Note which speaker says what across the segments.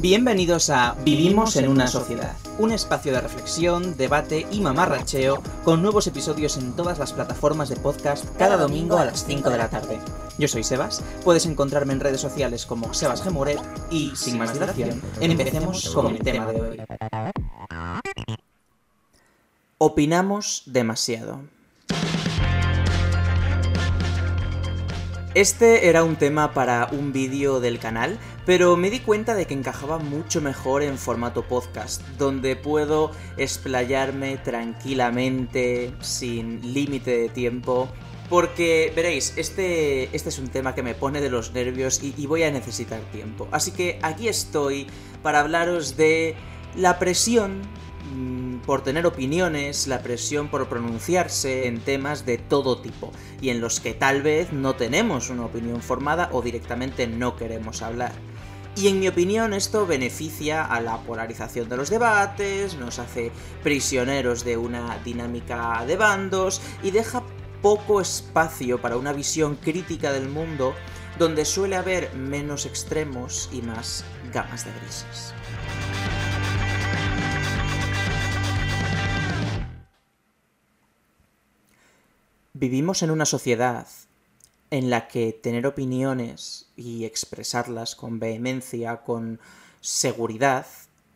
Speaker 1: Bienvenidos a Vivimos en una sociedad, un espacio de reflexión, debate y mamarracheo con nuevos episodios en todas las plataformas de podcast cada domingo a las 5 de la tarde. Yo soy Sebas, puedes encontrarme en redes sociales como Sebas Gemuret y, sin más dilación, empecemos con el tema de hoy. Opinamos demasiado. Este era un tema para un vídeo del canal, pero me di cuenta de que encajaba mucho mejor en formato podcast, donde puedo explayarme tranquilamente, sin límite de tiempo. Porque, veréis, este, este es un tema que me pone de los nervios y, y voy a necesitar tiempo. Así que aquí estoy para hablaros de la presión por tener opiniones, la presión por pronunciarse en temas de todo tipo, y en los que tal vez no tenemos una opinión formada o directamente no queremos hablar. Y en mi opinión esto beneficia a la polarización de los debates, nos hace prisioneros de una dinámica de bandos y deja poco espacio para una visión crítica del mundo donde suele haber menos extremos y más gamas de grises. Vivimos en una sociedad en la que tener opiniones y expresarlas con vehemencia, con seguridad,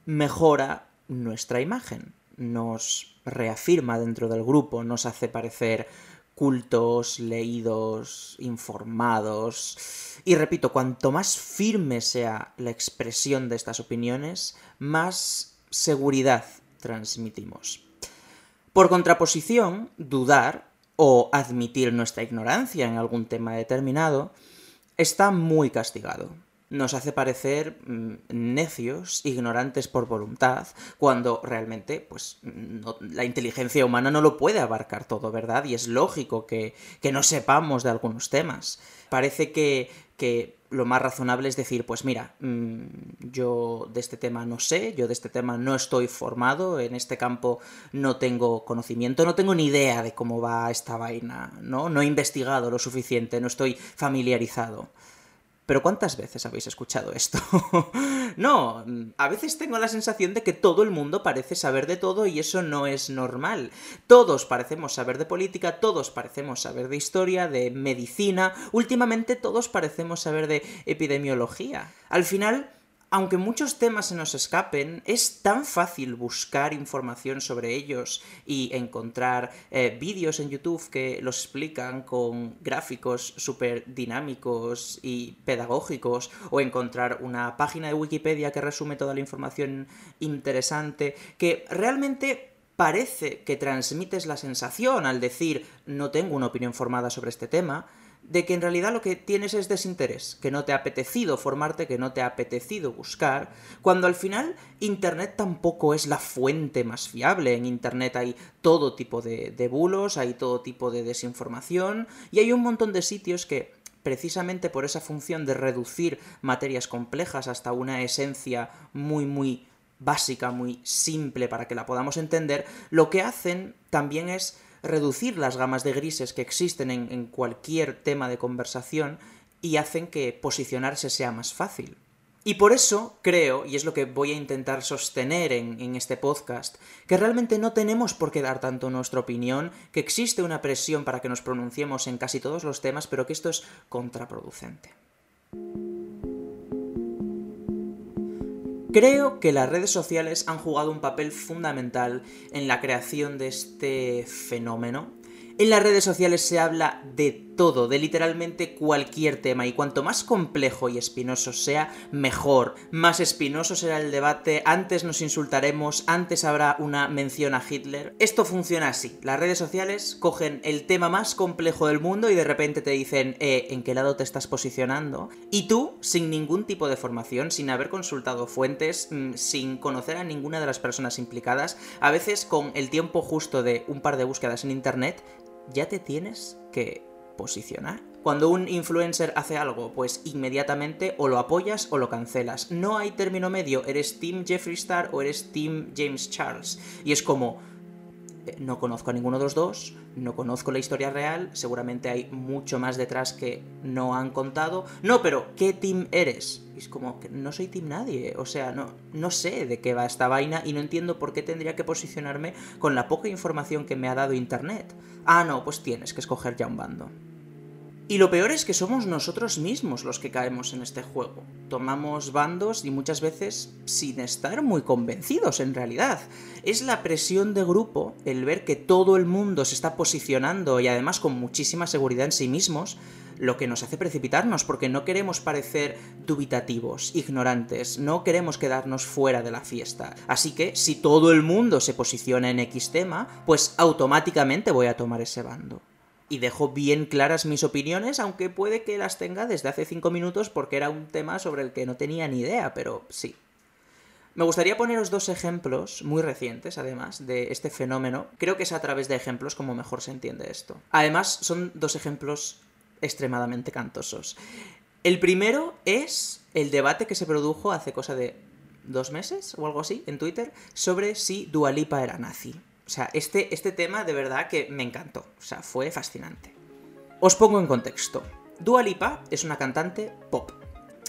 Speaker 1: mejora nuestra imagen, nos reafirma dentro del grupo, nos hace parecer cultos, leídos, informados. Y repito, cuanto más firme sea la expresión de estas opiniones, más seguridad transmitimos. Por contraposición, dudar o admitir nuestra ignorancia en algún tema determinado, está muy castigado. Nos hace parecer mm, necios, ignorantes por voluntad, cuando realmente, pues, la inteligencia humana no lo puede abarcar todo, ¿verdad? Y es lógico que, que no sepamos de algunos temas. Parece que, que lo más razonable es decir, pues mira, mm, yo de este tema no sé, yo de este tema no estoy formado, en este campo no tengo conocimiento, no tengo ni idea de cómo va esta vaina, ¿no? No he investigado lo suficiente, no estoy familiarizado. Pero ¿cuántas veces habéis escuchado esto? no, a veces tengo la sensación de que todo el mundo parece saber de todo y eso no es normal. Todos parecemos saber de política, todos parecemos saber de historia, de medicina, últimamente todos parecemos saber de epidemiología. Al final, aunque muchos temas se nos escapen, es tan fácil buscar información sobre ellos y encontrar eh, vídeos en YouTube que los explican con gráficos súper dinámicos y pedagógicos, o encontrar una página de Wikipedia que resume toda la información interesante, que realmente parece que transmites la sensación al decir no tengo una opinión formada sobre este tema, de que en realidad lo que tienes es desinterés, que no te ha apetecido formarte, que no te ha apetecido buscar, cuando al final Internet tampoco es la fuente más fiable. En Internet hay todo tipo de, de bulos, hay todo tipo de desinformación, y hay un montón de sitios que precisamente por esa función de reducir materias complejas hasta una esencia muy muy básica, muy simple para que la podamos entender, lo que hacen también es reducir las gamas de grises que existen en, cualquier tema de conversación y hacen que posicionarse sea más fácil. Y por eso creo, y es lo que voy a intentar sostener en, en, este podcast, que realmente no tenemos por qué dar tanto nuestra opinión, que existe una presión para que nos pronunciemos en casi todos los temas, pero que esto es contraproducente. Creo que las redes sociales han jugado un papel fundamental en la creación de este fenómeno. En las redes sociales se habla de todo, de literalmente cualquier tema, y cuanto más complejo y espinoso sea, mejor. Más espinoso será el debate, antes nos insultaremos, antes habrá una mención a Hitler. Esto funciona así. Las redes sociales cogen el tema más complejo del mundo y de repente te dicen, eh, ¿en qué lado te estás posicionando? Y tú, sin ningún tipo de formación, sin haber consultado fuentes, mm, sin conocer a ninguna de las personas implicadas, a veces con el tiempo justo de un par de búsquedas en internet, ya te tienes que posicionar. Cuando un influencer hace algo, pues inmediatamente o lo apoyas o lo cancelas. No hay término medio, eres Team Jeffree Star o eres Team James Charles. Y es como, no conozco a ninguno de los dos, no conozco la historia real, seguramente hay mucho más detrás que no han contado. No, pero ¿qué team eres? es como que no soy team nadie, o sea, no, no sé de qué va esta vaina y no entiendo por qué tendría que posicionarme con la poca información que me ha dado Internet. Ah, no, pues tienes que escoger ya un bando. Y lo peor es que somos nosotros mismos los que caemos en este juego. Tomamos bandos y muchas veces sin estar muy convencidos en realidad. Es la presión de grupo, el ver que todo el mundo se está posicionando y además con muchísima seguridad en sí mismos, lo que nos hace precipitarnos, porque no queremos parecer dubitativos, ignorantes, no queremos quedarnos fuera de la fiesta. Así que si todo el mundo se posiciona en X tema, pues automáticamente voy a tomar ese bando y dejo bien claras mis opiniones, aunque puede que las tenga desde hace 5 minutos porque era un tema sobre el que no tenía ni idea, pero sí. Me gustaría poneros dos ejemplos, muy recientes además, de este fenómeno. Creo que es a través de ejemplos como mejor se entiende esto. Además, son dos ejemplos extremadamente cantosos. El primero es el debate que se produjo hace cosa de dos meses o algo así en Twitter sobre si Dualipa era nazi. Sea, este, este tema de verdad que me encantó. O sea, fue fascinante. Os pongo en contexto. Dua Lipa es una cantante pop.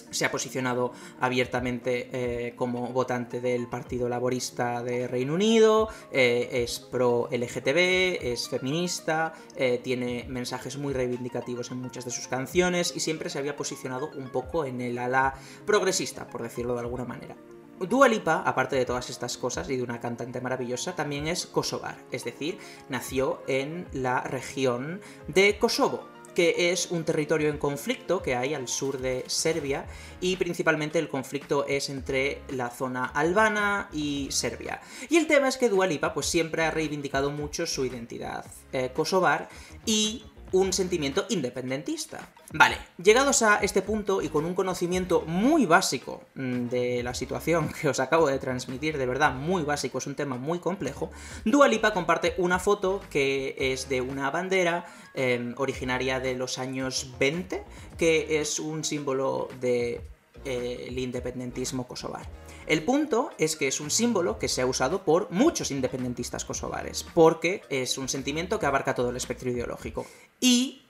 Speaker 1: Se ha posicionado abiertamente eh, como votante del Partido Laborista de Reino Unido, eh, es pro LGTB, es feminista, eh, tiene mensajes muy reivindicativos en muchas de sus canciones y siempre se había posicionado un poco en el ala progresista, por decirlo de alguna manera. Dua Lipa, aparte de todas estas cosas y de una cantante maravillosa, también es kosovar, es decir, nació en la región de Kosovo, que es un territorio en conflicto que hay al sur de Serbia y principalmente el conflicto es entre la zona albana y Serbia. Y el tema es que Dua Lipa pues siempre ha reivindicado mucho su identidad eh, kosovar y un sentimiento independentista. Vale, llegados a este punto y con un conocimiento muy básico mm, de la situación que os acabo de transmitir, de verdad muy básico, es un tema muy complejo, Dua Lipa comparte una foto que es de una bandera em, originaria de los años 20, que es un símbolo del de, eh, independentismo kosovar. El punto es que es un símbolo que se ha usado por muchos independentistas kosovares, porque es un sentimiento que abarca todo el espectro ideológico. Y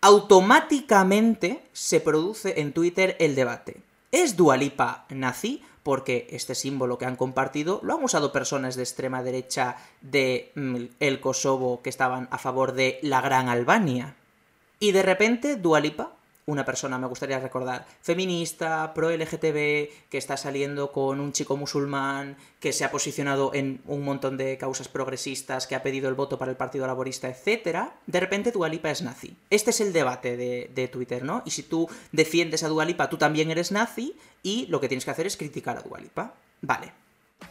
Speaker 1: automáticamente se produce en Twitter el debate. ¿Es Dualipa nazi? Porque este símbolo que han compartido lo han usado personas de extrema derecha de mm, el Kosovo que estaban a favor de la Gran Albania. Y de repente Dualipa una persona, me gustaría recordar, feminista, pro-LGTB, que está saliendo con un chico musulmán, que se ha posicionado en un montón de causas progresistas, que ha pedido el voto para el Partido Laborista, etc., de repente Dualipa es nazi. Este es el debate de, de Twitter, ¿no? Y si tú defiendes a Dualipa, tú también eres nazi, y lo que tienes que hacer es criticar a Dualipa. Vale.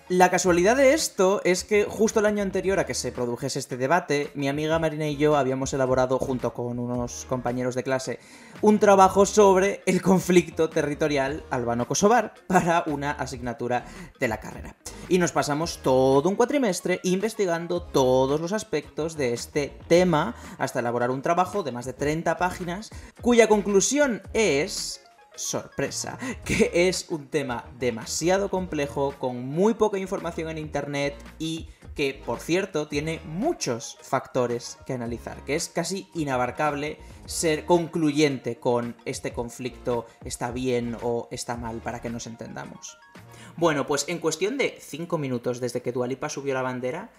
Speaker 1: La casualidad de esto es que justo el año anterior a que se produjese este debate, mi amiga Marina y yo habíamos elaborado, junto con unos compañeros de clase, un trabajo sobre el conflicto territorial albano-kosovar para una asignatura de la carrera. Y nos pasamos todo un cuatrimestre investigando todos los aspectos de este tema hasta elaborar un trabajo de más de 30 páginas, cuya conclusión es sorpresa, que es un tema demasiado complejo, con muy poca información en Internet y que, por cierto, tiene muchos factores que analizar, que es casi inabarcable ser concluyente con este conflicto está bien o está mal para que nos entendamos. Bueno, pues en cuestión de 5 minutos desde que Dualipa subió la bandera,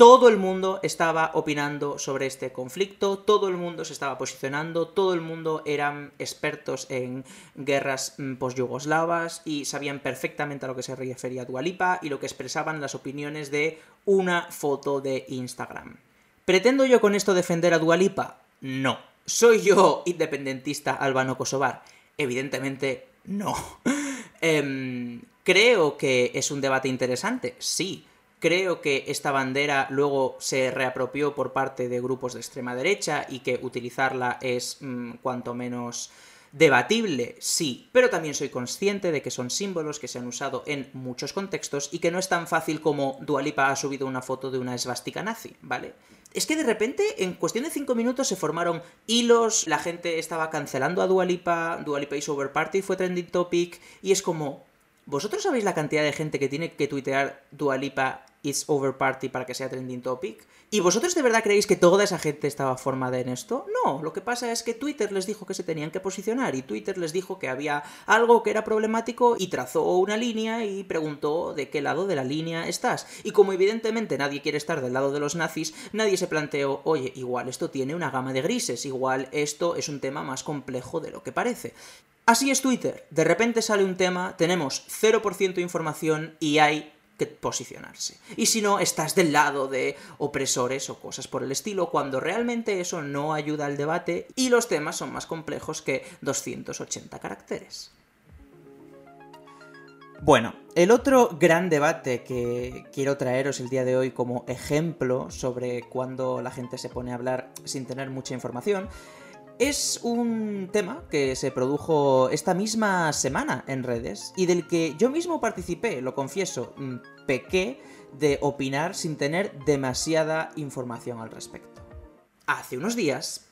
Speaker 1: todo el mundo estaba opinando sobre este conflicto, todo el mundo se estaba posicionando, todo el mundo eran expertos en guerras mm, post-yugoslavas y sabían perfectamente a lo que se refería Dualipa y lo que expresaban las opiniones de una foto de Instagram. ¿Pretendo yo con esto defender a Dualipa? No. ¿Soy yo independentista albano-kosovar? Evidentemente no. Em, ¿Creo que es un debate interesante? Sí. Creo que esta bandera luego se reapropió por parte de grupos de extrema derecha y que utilizarla es mm, cuanto menos debatible, sí, pero también soy consciente de que son símbolos que se han usado en muchos contextos y que no es tan fácil como Dualipa ha subido una foto de una esvástica nazi, ¿vale? Es que de repente, en cuestión de 5 minutos, se formaron hilos, la gente estaba cancelando a Dualipa, Dualipa y Over Party fue trending topic, y es como, ¿vosotros sabéis la cantidad de gente que tiene que tuitear Dualipa It's Over Party para que sea trending topic. ¿Y vosotros de verdad creéis que toda esa gente estaba formada en esto? No, lo que pasa es que Twitter les dijo que se tenían que posicionar y Twitter les dijo que había algo que era problemático y trazó una línea y preguntó de qué lado de la línea estás. Y como evidentemente nadie quiere estar del lado de los nazis, nadie se planteó, oye, igual esto tiene una gama de grises, igual esto es un tema más complejo de lo que parece. Así es Twitter, de repente sale un tema, tenemos 0% de información y hay que posicionarse. Y si no, estás del lado de opresores o cosas por el estilo, cuando realmente eso no ayuda al debate y los temas son más complejos que 280 caracteres. Bueno, el otro gran debate que quiero traeros el día de hoy como ejemplo sobre cuando la gente se pone a hablar sin tener mucha información es un tema que se produjo esta misma semana en redes y del que yo mismo participé, lo confieso, mm, pequé de opinar sin tener demasiada información al respecto. Hace unos días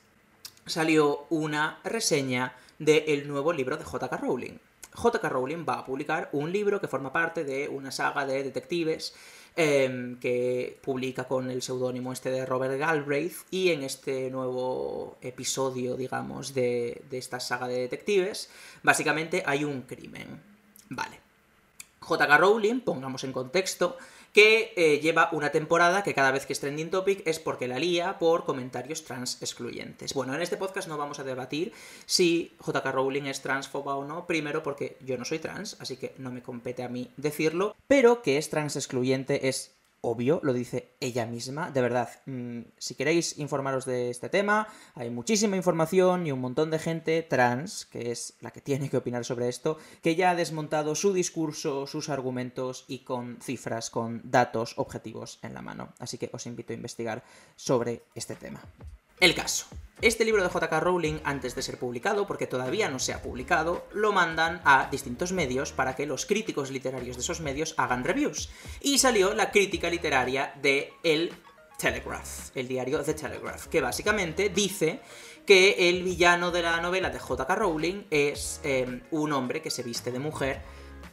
Speaker 1: salió una reseña del nuevo libro de JK Rowling. JK Rowling va a publicar un libro que forma parte de una saga de detectives Em, que publica con el seudónimo este de Robert Galbraith, y en este nuevo episodio, digamos, de, de esta saga de detectives, básicamente hay un crimen. Vale. J.K. Rowling, pongamos en contexto, que eh, lleva una temporada que cada vez que es trending topic es porque la lía por comentarios trans excluyentes. Bueno, en este podcast no vamos a debatir si JK Rowling es transfoba o no, primero porque yo no soy trans, así que no me compete a mí decirlo, pero que es trans excluyente es obvio, lo dice ella misma. De verdad, mm, si queréis informaros de este tema, hay muchísima información y un montón de gente trans, que es la que tiene que opinar sobre esto, que ya ha desmontado su discurso, sus argumentos y con cifras, con datos objetivos en la mano. Así que os invito a investigar sobre este tema. El caso. Este libro de JK Rowling, antes de ser publicado, porque todavía no se ha publicado, lo mandan a distintos medios para que los críticos literarios de esos medios hagan reviews. Y salió la crítica literaria de El Telegraph, el diario The Telegraph, que básicamente dice que el villano de la novela de JK Rowling es eh, un hombre que se viste de mujer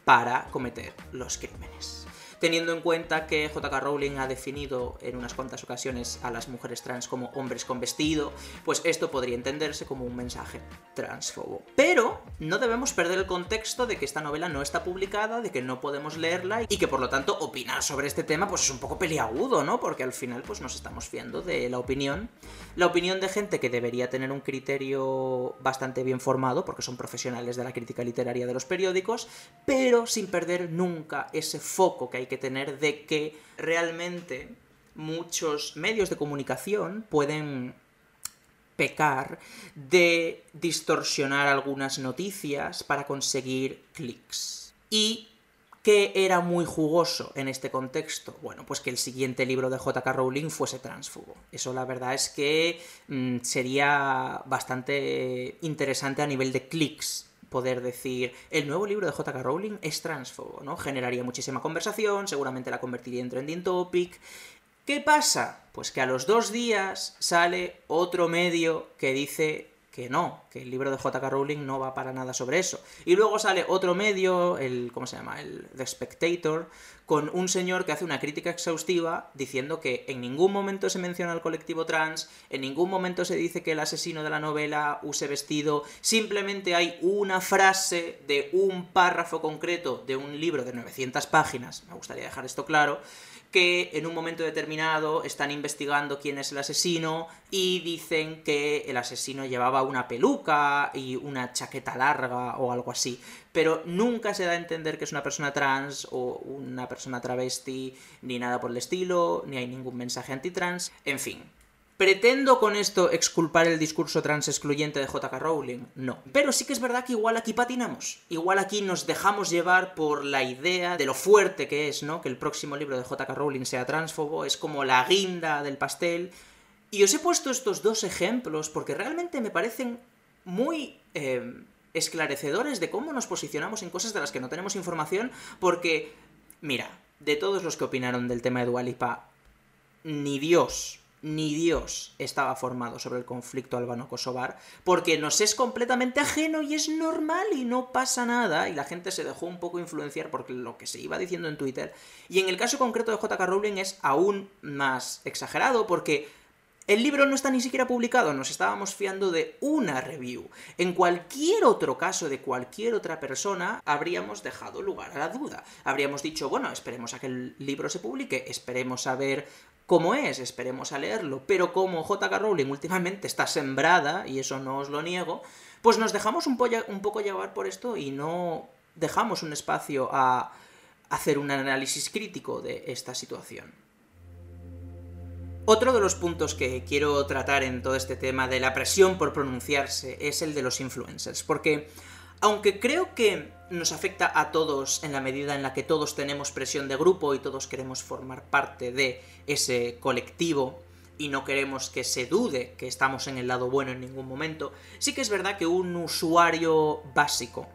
Speaker 1: para cometer los crímenes teniendo en cuenta que JK Rowling ha definido en unas cuantas ocasiones a las mujeres trans como hombres con vestido, pues esto podría entenderse como un mensaje transfobo. Pero no debemos perder el contexto de que esta novela no está publicada, de que no podemos leerla y que por lo tanto opinar sobre este tema pues es un poco peliagudo, ¿no? Porque al final pues nos estamos fiando de la opinión, la opinión de gente que debería tener un criterio bastante bien formado, porque son profesionales de la crítica literaria de los periódicos, pero sin perder nunca ese foco que hay que tener de que realmente muchos medios de comunicación pueden pecar de distorsionar algunas noticias para conseguir clics. Y ¿Qué era muy jugoso en este contexto? Bueno, pues que el siguiente libro de JK Rowling fuese transfugo. Eso la verdad es que mm, sería bastante interesante a nivel de clics poder decir, el nuevo libro de J.K. Rowling es transfobo, ¿no? Generaría muchísima conversación, seguramente la convertiría en trending topic. ¿Qué pasa? Pues que a los dos días sale otro medio que dice que no, que el libro de J.K. Rowling no va para nada sobre eso. Y luego sale otro medio, el, ¿cómo se llama? El The Spectator, con un señor que hace una crítica exhaustiva diciendo que en ningún momento se menciona al colectivo trans, en ningún momento se dice que el asesino de la novela use vestido, simplemente hay una frase de un párrafo concreto de un libro de 900 páginas, me gustaría dejar esto claro, que en un momento determinado están investigando quién es el asesino y dicen que el asesino llevaba una peluca y una chaqueta larga o algo así. Pero nunca se da a entender que es una persona trans o una persona travesti, ni nada por el estilo, ni hay ningún mensaje antitrans, en fin. ¿Pretendo con esto exculpar el discurso trans excluyente de JK Rowling? No. Pero sí que es verdad que igual aquí patinamos. Igual aquí nos dejamos llevar por la idea de lo fuerte que es, ¿no? Que el próximo libro de JK Rowling sea transfobo, es como la guinda del pastel. Y os he puesto estos dos ejemplos porque realmente me parecen muy eh, esclarecedores de cómo nos posicionamos en cosas de las que no tenemos información, porque, mira, de todos los que opinaron del tema de Dualipa, ni Dios ni Dios estaba formado sobre el conflicto albano-kosovar, porque nos es completamente ajeno y es normal y no pasa nada, y la gente se dejó un poco influenciar por lo que se iba diciendo en Twitter. Y en el caso concreto de JK Rowling es aún más exagerado, porque el libro no está ni siquiera publicado, nos estábamos fiando de una review. En cualquier otro caso de cualquier otra persona, habríamos dejado lugar a la duda. Habríamos dicho, bueno, esperemos a que el libro se publique, esperemos a ver cómo es, esperemos a leerlo. Pero como JK Rowling últimamente está sembrada, y eso no os lo niego, pues nos dejamos un, un poco llevar por esto y no dejamos un espacio a hacer un análisis crítico de esta situación. Otro de los puntos que quiero tratar en todo este tema de la presión por pronunciarse es el de los influencers, porque aunque creo que nos afecta a todos en la medida en la que todos tenemos presión de grupo y todos queremos formar parte de ese colectivo y no queremos que se dude que estamos en el lado bueno en ningún momento, sí que es verdad que un usuario básico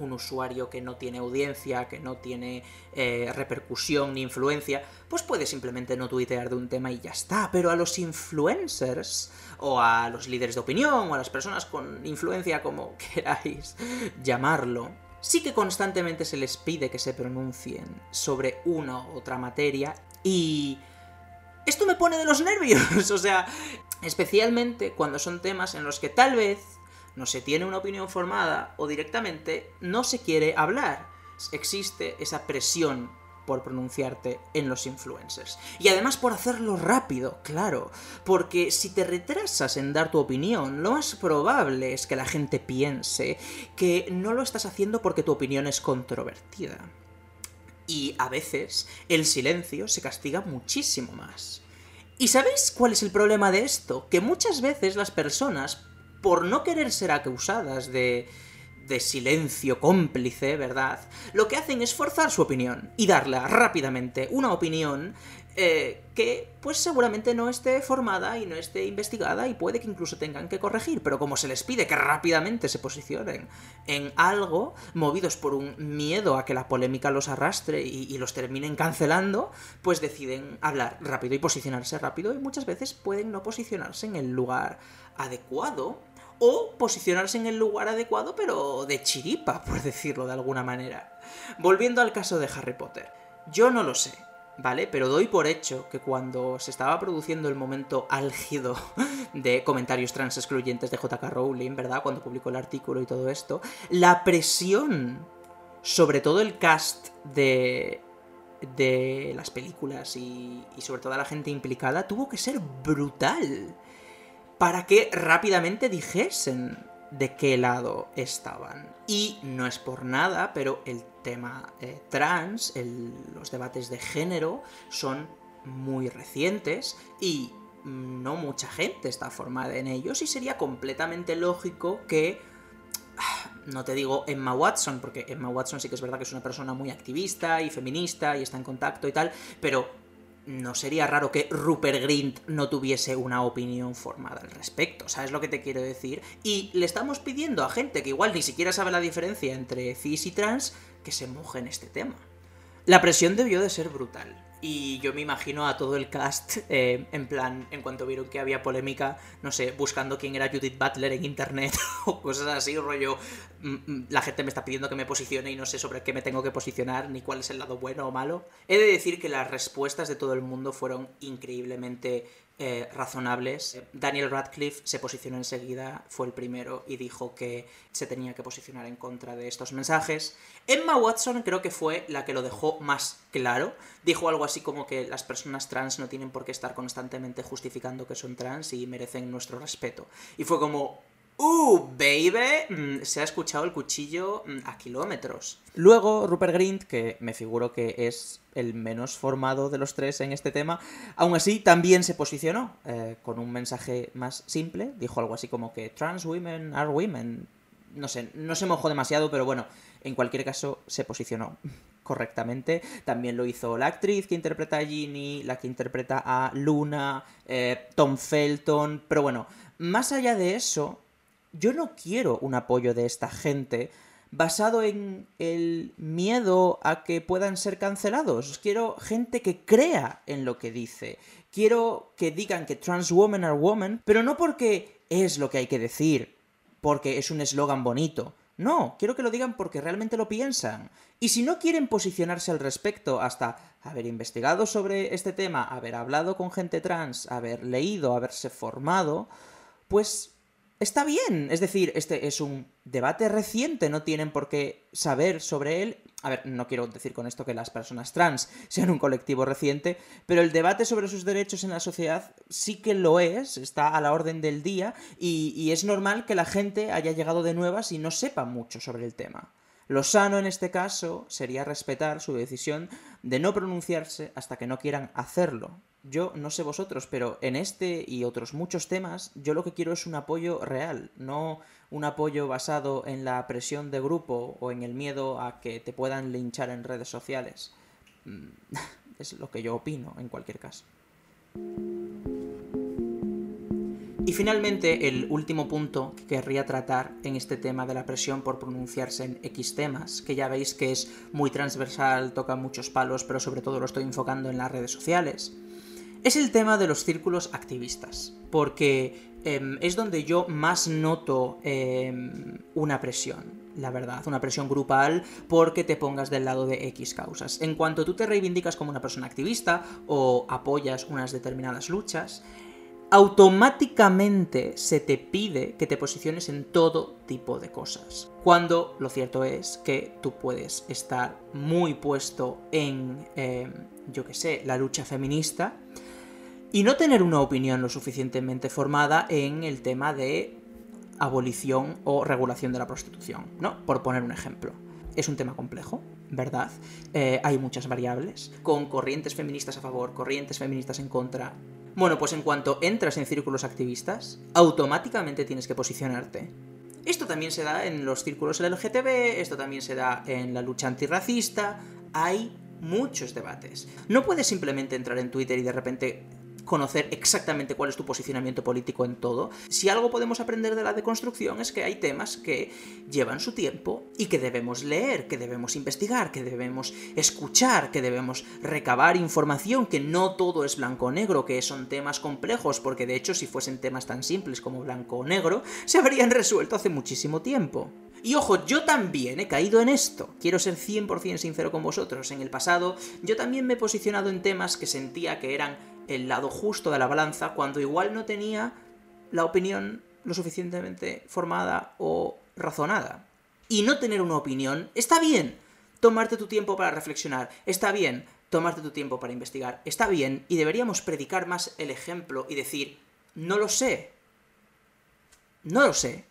Speaker 1: un usuario que no tiene audiencia, que no tiene eh, repercusión ni influencia, pues puede simplemente no tuitear de un tema y ya está. Pero a los influencers, o a los líderes de opinión, o a las personas con influencia, como queráis llamarlo, sí que constantemente se les pide que se pronuncien sobre una u otra materia y... Esto me pone de los nervios, o sea, especialmente cuando son temas en los que tal vez no se tiene una opinión formada o directamente no se quiere hablar. Existe esa presión por pronunciarte en los influencers. Y además por hacerlo rápido, claro, porque si te retrasas en dar tu opinión, lo más probable es que la gente piense que no lo estás haciendo porque tu opinión es controvertida. Y a veces el silencio se castiga muchísimo más. ¿Y sabéis cuál es el problema de esto? Que muchas veces las personas por no querer ser acusadas de, de silencio cómplice, ¿verdad? Lo que hacen es forzar su opinión y darle rápidamente una opinión eh, que pues seguramente no esté formada y no esté investigada y puede que incluso tengan que corregir, pero como se les pide que rápidamente se posicionen en algo, movidos por un miedo a que la polémica los arrastre y, y los terminen cancelando, pues deciden hablar rápido y posicionarse rápido y muchas veces pueden no posicionarse en el lugar adecuado o posicionarse en el lugar adecuado, pero de chiripa, por decirlo de alguna manera. Volviendo al caso de Harry Potter, yo no lo sé, ¿vale? Pero doy por hecho que cuando se estaba produciendo el momento álgido de comentarios trans excluyentes de JK Rowling, ¿verdad? Cuando publicó el artículo y todo esto, la presión sobre todo el cast de de las películas y, y sobre toda la gente implicada tuvo que ser brutal para que rápidamente dijesen de qué lado estaban. Y no es por nada, pero el tema eh, trans, los debates de género son muy recientes y no mucha gente está formada en ellos y sería completamente lógico que ah, no te digo Emma Watson, porque Emma Watson sí que es verdad que es una persona muy activista y feminista y está en contacto y tal, pero no sería raro que Rupert Grint no tuviese una opinión formada al respecto, ¿sabes lo que te quiero decir? Y le estamos pidiendo a gente que igual ni siquiera sabe la diferencia entre cis y trans que se moje en este tema. La presión debió de ser brutal. Y yo me imagino a todo el cast, eh, en plan, en cuanto vieron que había polémica, no sé, buscando quién era Judith Butler en internet o cosas así, rollo, mm, mm, la gente me está pidiendo que me posicione y no sé sobre qué me tengo que posicionar, ni cuál es el lado bueno o malo. He de decir que las respuestas de todo el mundo fueron increíblemente eh, razonables. Daniel Radcliffe se posicionó enseguida, fue el primero y dijo que se tenía que posicionar en contra de estos mensajes. Emma Watson creo que fue la que lo dejó más claro. Dijo algo así como que las personas trans no tienen por qué estar constantemente justificando que son trans y merecen nuestro respeto. Y fue como, ¡Uh, baby! Mm, se ha escuchado el cuchillo mm, a kilómetros. Luego, Rupert Grint, que me figuro que es el menos formado de los tres en este tema, aún así también se posicionó eh, con un mensaje más simple. Dijo algo así como que trans women are women. No sé, no se mojó demasiado, pero bueno, en cualquier caso se posicionó correctamente. También lo hizo la actriz que interpreta a Ginny, la que interpreta a Luna, eh, Tom Felton, pero bueno, más allá de eso, yo no quiero un apoyo de esta gente basado en el miedo a que puedan ser cancelados. Quiero gente que crea en lo que dice, Quiero que digan que trans women are women, pero no porque es lo que hay que decir, porque es un eslogan bonito. No, quiero que lo digan porque realmente lo piensan. Y si no quieren posicionarse al respecto hasta haber investigado sobre este tema, haber hablado con gente trans, haber leído, haberse formado, pues está bien. Es decir, este es un debate reciente, no tienen por qué saber sobre él. A ver, no quiero decir con esto que las personas trans sean un colectivo reciente, pero el debate sobre sus derechos en la sociedad sí que lo es, está a la orden del día y, y es normal que la gente haya llegado de nuevas y no sepa mucho sobre el tema. Lo sano en este caso sería respetar su decisión de no pronunciarse hasta que no quieran hacerlo. Yo no sé vosotros, pero en este y otros muchos temas yo lo que quiero es un apoyo real, no un apoyo basado en la presión de grupo o en el miedo a que te puedan linchar en redes sociales. Mm, es lo que yo opino en cualquier caso. Y finalmente, el último punto que querría tratar en este tema de la presión por pronunciarse en X temas, que ya veis que es muy transversal, toca muchos palos, pero sobre todo lo estoy enfocando en las redes sociales, es el tema de los círculos activistas, porque em, es donde yo más noto em, una presión la verdad, una presión grupal porque te pongas del lado de X causas. En cuanto tú te reivindicas como una persona activista o apoyas unas determinadas luchas, automáticamente se te pide que te posiciones en todo tipo de cosas. Cuando lo cierto es que tú puedes estar muy puesto en, eh, yo qué sé, la lucha feminista y no tener una opinión lo suficientemente formada en el tema de abolición o regulación de la prostitución, ¿no? Por poner un ejemplo. Es un tema complejo, ¿verdad? Eh, hay muchas variables, con corrientes feministas a favor, corrientes feministas en contra, bueno, pues en cuanto entras en círculos activistas, automáticamente tienes que posicionarte. Esto también se da en los círculos LGTB, esto también se da en la lucha antirracista, hay muchos debates. No puedes simplemente entrar en Twitter y de repente conocer exactamente cuál es tu posicionamiento político en todo. Si algo podemos aprender de la deconstrucción es que hay temas que llevan su tiempo y que debemos leer, que debemos investigar, que debemos escuchar, que debemos recabar información, que no todo es blanco o negro, que son temas complejos, porque de hecho si fuesen temas tan simples como blanco o negro, se habrían resuelto hace muchísimo tiempo. Y ojo, yo también he caído en esto. Quiero ser 100% sincero con vosotros. En el pasado, yo también me he posicionado en temas que sentía que eran el lado justo de la balanza cuando igual no tenía la opinión lo suficientemente formada o razonada. Y no tener una opinión está bien. Tomarte tu tiempo para reflexionar está bien. Tomarte tu tiempo para investigar está bien. Y deberíamos predicar más el ejemplo y decir, no lo sé. No lo sé.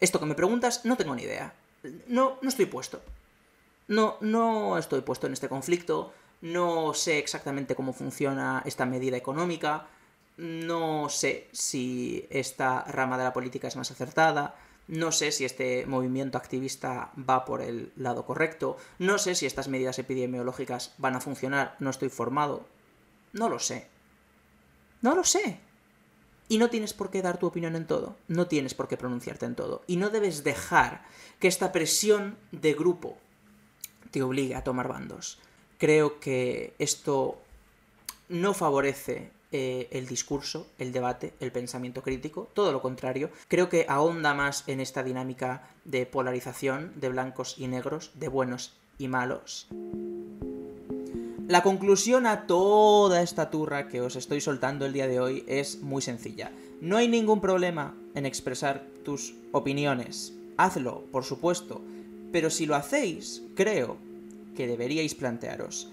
Speaker 1: Esto que me preguntas, no tengo ni idea. No, no estoy puesto. No, no estoy puesto en este conflicto no sé exactamente cómo funciona esta medida económica, no sé si esta rama de la política es más acertada, no sé si este movimiento activista va por el lado correcto, no sé si estas medidas epidemiológicas van a funcionar, no estoy formado, no lo sé. No lo sé. Y no tienes por qué dar tu opinión en todo, no tienes por qué pronunciarte en todo, y no debes dejar que esta presión de grupo te obligue a tomar bandos. Creo que esto no favorece eh, el discurso, el debate, el pensamiento crítico, todo lo contrario. Creo que ahonda más en esta dinámica de polarización de blancos y negros, de buenos y malos. La conclusión a toda esta turra que os estoy soltando el día de hoy es muy sencilla. No hay ningún problema en expresar tus opiniones. Hazlo, por supuesto. Pero si lo hacéis, creo que deberíais plantearos.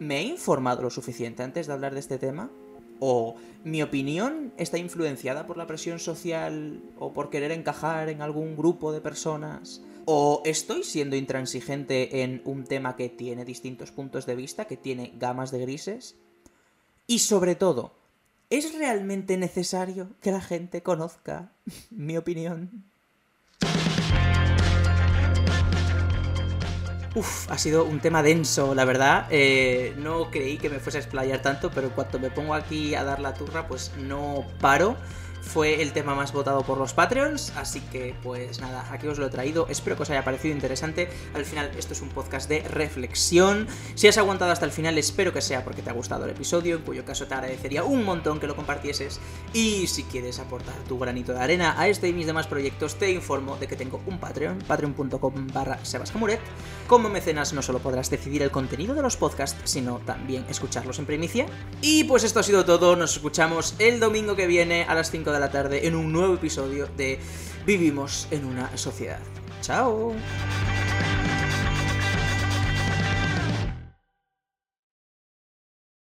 Speaker 1: ¿Me he informado lo suficiente antes de hablar de este tema? ¿O mi opinión está influenciada por la presión social o por querer encajar en algún grupo de personas? ¿O estoy siendo intransigente en un tema que tiene distintos puntos de vista, que tiene gamas de grises? Y sobre todo, ¿es realmente necesario que la gente conozca mi opinión? Uf, ha sido un tema denso, la verdad. Eh, no creí que me fuese a explayar tanto, pero cuando me pongo aquí a dar la turra, pues no paro. Fue el tema más votado por los Patreons, así que pues nada, aquí os lo he traído, espero que os haya parecido interesante, al final esto es un podcast de reflexión, si has aguantado hasta el final espero que sea porque te ha gustado el episodio, en cuyo caso te agradecería un montón que lo compartieses. Y si quieres aportar tu granito de arena a este y mis demás proyectos te informo de que tengo un Patreon, patreon.com barra sebascamuret, como mecenas no solo podrás decidir el contenido de los podcasts, sino también escucharlos en primicia, y pues esto ha sido todo, nos escuchamos el domingo que viene a las 5 de la tarde en un nuevo episodio de Vivimos en una sociedad. ¡Chao!